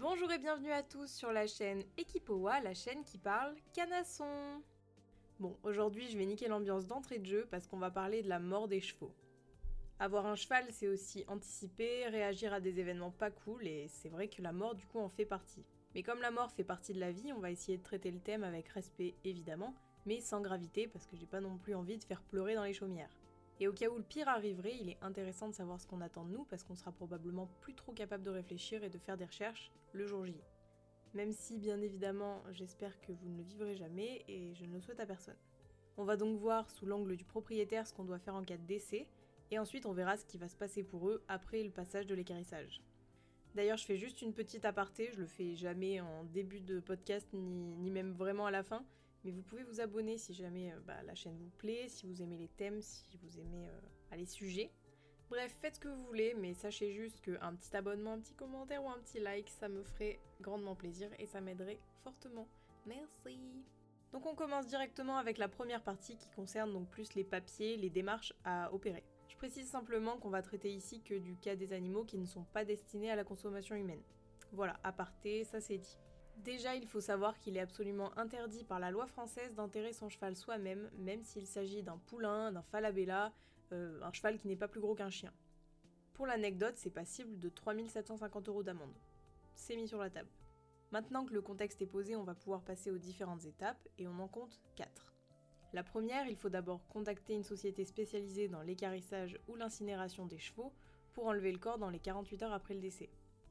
Bonjour et bienvenue à tous sur la chaîne Equipowa, la chaîne qui parle canasson. Bon, aujourd'hui je vais niquer l'ambiance d'entrée de jeu parce qu'on va parler de la mort des chevaux. Avoir un cheval, c'est aussi anticiper, réagir à des événements pas cool, et c'est vrai que la mort du coup en fait partie. Mais comme la mort fait partie de la vie, on va essayer de traiter le thème avec respect évidemment, mais sans gravité parce que j'ai pas non plus envie de faire pleurer dans les chaumières. Et au cas où le pire arriverait, il est intéressant de savoir ce qu'on attend de nous parce qu'on sera probablement plus trop capable de réfléchir et de faire des recherches le jour J. Même si, bien évidemment, j'espère que vous ne le vivrez jamais et je ne le souhaite à personne. On va donc voir sous l'angle du propriétaire ce qu'on doit faire en cas de décès, et ensuite on verra ce qui va se passer pour eux après le passage de l'écarissage. D'ailleurs, je fais juste une petite aparté, je le fais jamais en début de podcast ni même vraiment à la fin, mais vous pouvez vous abonner si jamais euh, bah, la chaîne vous plaît, si vous aimez les thèmes, si vous aimez euh, les sujets. Bref, faites ce que vous voulez, mais sachez juste qu'un petit abonnement, un petit commentaire ou un petit like, ça me ferait grandement plaisir et ça m'aiderait fortement. Merci Donc on commence directement avec la première partie qui concerne donc plus les papiers, les démarches à opérer. Je précise simplement qu'on va traiter ici que du cas des animaux qui ne sont pas destinés à la consommation humaine. Voilà, aparté, ça c'est dit. Déjà, il faut savoir qu'il est absolument interdit par la loi française d'enterrer son cheval soi-même, même s'il s'agit d'un poulain, d'un falabella, euh, un cheval qui n'est pas plus gros qu'un chien. Pour l'anecdote, c'est passible de 3750 euros d'amende. C'est mis sur la table. Maintenant que le contexte est posé, on va pouvoir passer aux différentes étapes, et on en compte 4. La première, il faut d'abord contacter une société spécialisée dans l'écarissage ou l'incinération des chevaux pour enlever le corps dans les 48 heures après le décès.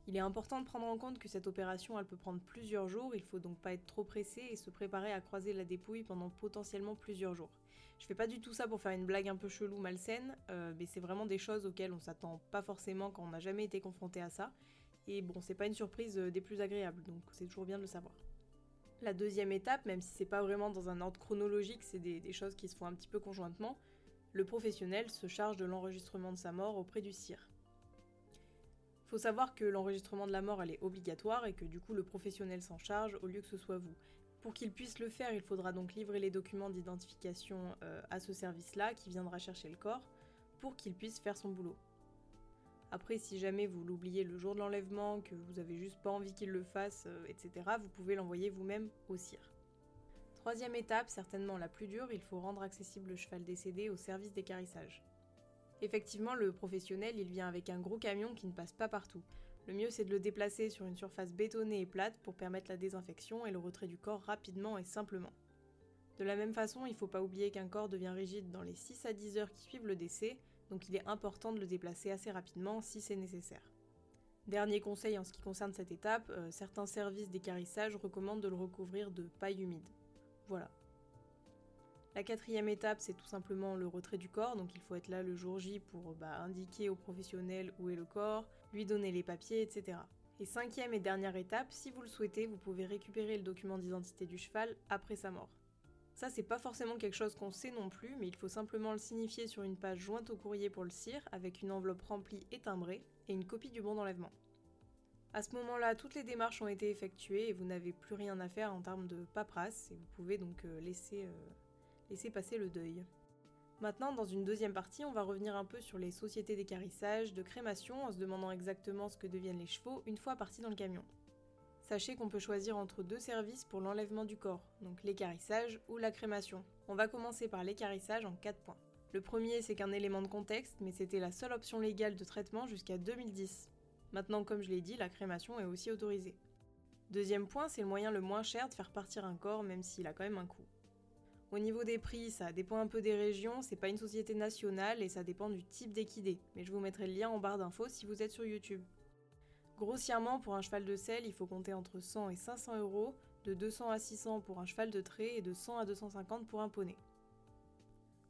Il est important de prendre en compte que cette opération elle peut prendre plusieurs jours, il faut donc pas être trop pressé et se préparer à croiser la dépouille pendant potentiellement plusieurs jours. Je fais pas du tout ça pour faire une blague un peu chelou, malsaine, euh, mais c'est vraiment des choses auxquelles on s'attend pas forcément quand on n'a jamais été confronté à ça. Et bon, c'est pas une surprise euh, des plus agréables, donc c'est toujours bien de le savoir. La deuxième étape, même si c'est pas vraiment dans un ordre chronologique, c'est des, des choses qui se font un petit peu conjointement, le professionnel se charge de l'enregistrement de sa mort auprès du cire. Faut savoir que l'enregistrement de la mort est obligatoire et que du coup le professionnel s'en charge au lieu que ce soit vous. Pour qu'il puisse le faire, il faudra donc livrer les documents d'identification euh, à ce service-là qui viendra chercher le corps pour qu'il puisse faire son boulot. Après, si jamais vous l'oubliez le jour de l'enlèvement, que vous avez juste pas envie qu'il le fasse, euh, etc., vous pouvez l'envoyer vous-même au cire. Troisième étape, certainement la plus dure, il faut rendre accessible le cheval décédé au service d'écarissage. Effectivement, le professionnel, il vient avec un gros camion qui ne passe pas partout. Le mieux, c'est de le déplacer sur une surface bétonnée et plate pour permettre la désinfection et le retrait du corps rapidement et simplement. De la même façon, il ne faut pas oublier qu'un corps devient rigide dans les 6 à 10 heures qui suivent le décès, donc il est important de le déplacer assez rapidement si c'est nécessaire. Dernier conseil en ce qui concerne cette étape, euh, certains services d'écarissage recommandent de le recouvrir de paille humide. Voilà, la quatrième étape, c'est tout simplement le retrait du corps, donc il faut être là le jour J pour bah, indiquer au professionnel où est le corps, lui donner les papiers, etc. Et cinquième et dernière étape, si vous le souhaitez, vous pouvez récupérer le document d'identité du cheval après sa mort. Ça, c'est pas forcément quelque chose qu'on sait non plus, mais il faut simplement le signifier sur une page jointe au courrier pour le cire, avec une enveloppe remplie et timbrée, et une copie du bon d'enlèvement. À ce moment-là, toutes les démarches ont été effectuées et vous n'avez plus rien à faire en termes de paperasse, et vous pouvez donc euh, laisser euh, laisser passer le deuil. Maintenant, dans une deuxième partie, on va revenir un peu sur les sociétés d'écarissage, de crémation, en se demandant exactement ce que deviennent les chevaux une fois partis dans le camion. Sachez qu'on peut choisir entre deux services pour l'enlèvement du corps, donc l'écarissage ou la crémation. On va commencer par l'écarissage en 4 points. Le premier, c'est qu'un élément de contexte, mais c'était la seule option légale de traitement jusqu'à 2010. Maintenant, comme je l'ai dit, la crémation est aussi autorisée. Deuxième point, c'est le moyen le moins cher de faire partir un corps, même s'il a quand même un coût. Au niveau des prix, ça dépend un peu des régions, c'est pas une société nationale et ça dépend du type d'équidé, mais je vous mettrai le lien en barre d'infos si vous êtes sur YouTube. Grossièrement, pour un cheval de selle, il faut compter entre 100 et 500 euros, de 200 à 600 pour un cheval de trait et de 100 à 250 pour un poney.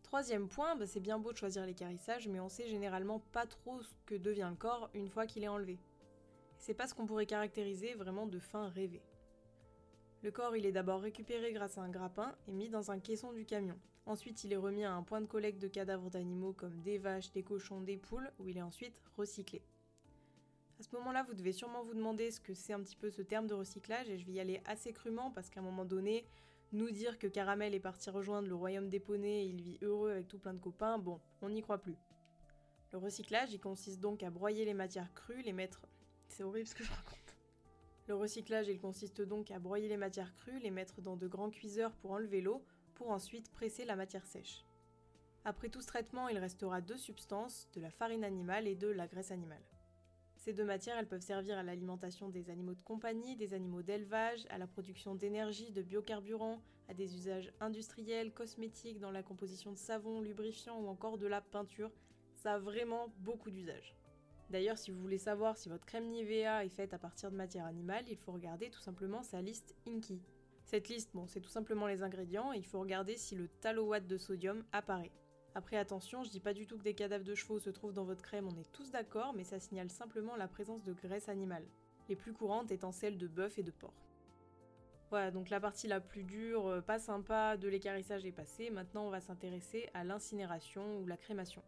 Troisième point, bah, c'est bien beau de choisir l'écarissage, mais on sait généralement pas trop ce que devient le corps une fois qu'il est enlevé. C'est pas ce qu'on pourrait caractériser vraiment de fin rêvée. Le corps il est d'abord récupéré grâce à un grappin et mis dans un caisson du camion. Ensuite il est remis à un point de collecte de cadavres d'animaux comme des vaches, des cochons, des poules, où il est ensuite recyclé. À ce moment-là, vous devez sûrement vous demander ce que c'est un petit peu ce terme de recyclage et je vais y aller assez crûment parce qu'à un moment donné, nous dire que Caramel est parti rejoindre le royaume des poneys et il vit heureux avec tout plein de copains, bon, on n'y croit plus. Le recyclage, il consiste donc à broyer les matières crues, les mettre... C'est horrible ce que je raconte. Le recyclage, consiste donc à broyer les matières crues, les mettre dans de grands cuiseurs pour enlever l'eau, pour ensuite presser la matière sèche. Après tout ce traitement, il restera deux substances, de la farine animale et de la graisse animale. Ces deux matières, elles peuvent servir à l'alimentation des animaux de compagnie, des animaux d'élevage, à la production d'énergie, de biocarburants, à des usages industriels, cosmétiques, dans la composition de savons, lubrifiants ou encore de la peinture. Ça a vraiment beaucoup d'usages. D'ailleurs, si vous voulez savoir si votre crème Nivea est faite à partir de matière animale, il faut regarder tout simplement sa liste Inky. Cette liste, c'est tout simplement les ingrédients et il faut regarder si le talowatt de sodium apparaît. Après attention, je dis pas du tout que des cadavres de chevaux se trouvent dans votre crème, on est tous d'accord, mais ça signale simplement la présence de graisse animale, les plus courantes étant celles de bœuf et de porc. Voilà, donc la partie la plus dure, euh, pas sympa de l'écarissage est passée, maintenant on va s'intéresser à l'incinération ou la crémation.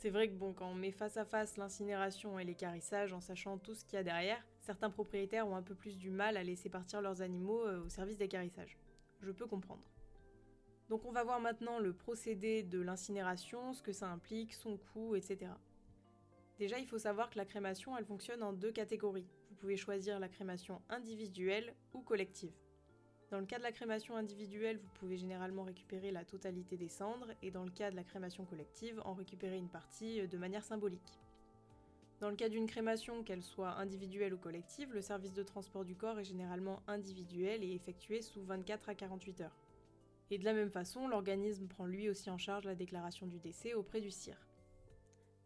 C'est vrai que bon, quand on met face à face l'incinération et l'écarissage en sachant tout ce qu'il y a derrière, certains propriétaires ont un peu plus du mal à laisser partir leurs animaux euh, au service d'écarissage. Je peux comprendre. Donc on va voir maintenant le procédé de l'incinération, ce que ça implique, son coût, etc. Déjà, il faut savoir que la crémation, elle fonctionne en deux catégories. Vous pouvez choisir la crémation individuelle ou collective. Dans le cas de la crémation individuelle, vous pouvez généralement récupérer la totalité des cendres, et dans le cas de la crémation collective, en récupérer une partie euh, de manière symbolique. Dans le cas d'une crémation, qu'elle soit individuelle ou collective, le service de transport du corps est généralement individuel et effectué sous 24 à 48 heures. Et de la même façon, l'organisme prend lui aussi en charge la déclaration du décès auprès du CIR.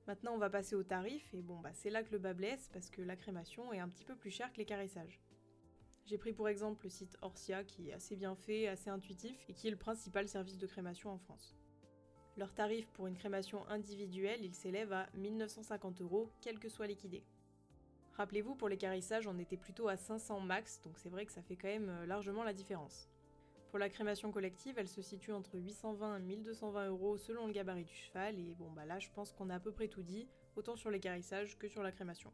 Maintenant, on va passer au tarif, et bon, bah, c'est là que le bas blesse, parce que la crémation est un petit peu plus chère que l'écarissage. J'ai pris pour exemple le site Orsia, qui est assez bien fait, assez intuitif, et qui est le principal service de crémation en France. Leur tarif pour une crémation individuelle, il s'élève à 1950 euros, quel que soit liquidé. Rappelez-vous, pour l'écarissage, on était plutôt à 500 max, donc c'est vrai que ça fait quand même euh, largement la différence. Pour la crémation collective, elle se situe entre 820 et 1220 euros selon le gabarit du cheval, et bon bah là je pense qu'on a à peu près tout dit, autant sur l'écarissage que sur la crémation.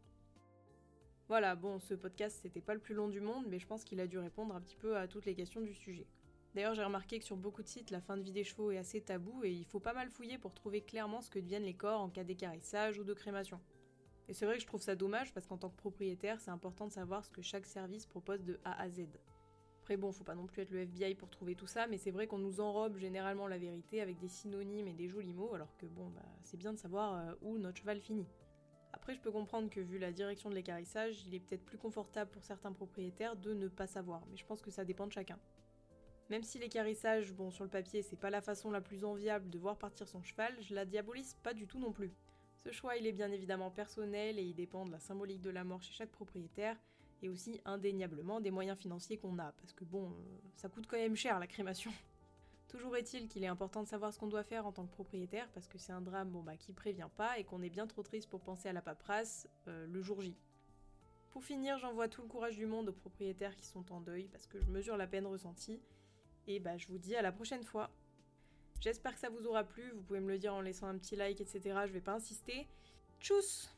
Voilà, bon, ce podcast c'était pas le plus long du monde, mais je pense qu'il a dû répondre un petit peu à toutes les questions du sujet. D'ailleurs, j'ai remarqué que sur beaucoup de sites, la fin de vie des chevaux est assez tabou et il faut pas mal fouiller pour trouver clairement ce que deviennent les corps en cas d'écarissage ou de crémation. Et c'est vrai que je trouve ça dommage parce qu'en tant que propriétaire, c'est important de savoir ce que chaque service propose de A à Z. Après bon, faut pas non plus être le FBI pour trouver tout ça, mais c'est vrai qu'on nous enrobe généralement la vérité avec des synonymes et des jolis mots, alors que bon, bah, c'est bien de savoir euh, où notre cheval finit. Après, je peux comprendre que vu la direction de l'écarissage, il est peut-être plus confortable pour certains propriétaires de ne pas savoir, mais je pense que ça dépend de chacun. Même si l'écarissage, bon, sur le papier, c'est pas la façon la plus enviable de voir partir son cheval, je la diabolise pas du tout non plus. Ce choix, il est bien évidemment personnel et il dépend de la symbolique de la mort chez chaque propriétaire, et aussi indéniablement des moyens financiers qu'on a, parce que bon, euh, ça coûte quand même cher la crémation. Toujours est-il qu'il est important de savoir ce qu'on doit faire en tant que propriétaire, parce que c'est un drame bon, bah, qui prévient pas et qu'on est bien trop triste pour penser à la paperasse euh, le jour J. Pour finir, j'envoie tout le courage du monde aux propriétaires qui sont en deuil, parce que je mesure la peine ressentie, et bah je vous dis à la prochaine fois. J'espère que ça vous aura plu, vous pouvez me le dire en laissant un petit like, etc. Je vais pas insister. Tchuss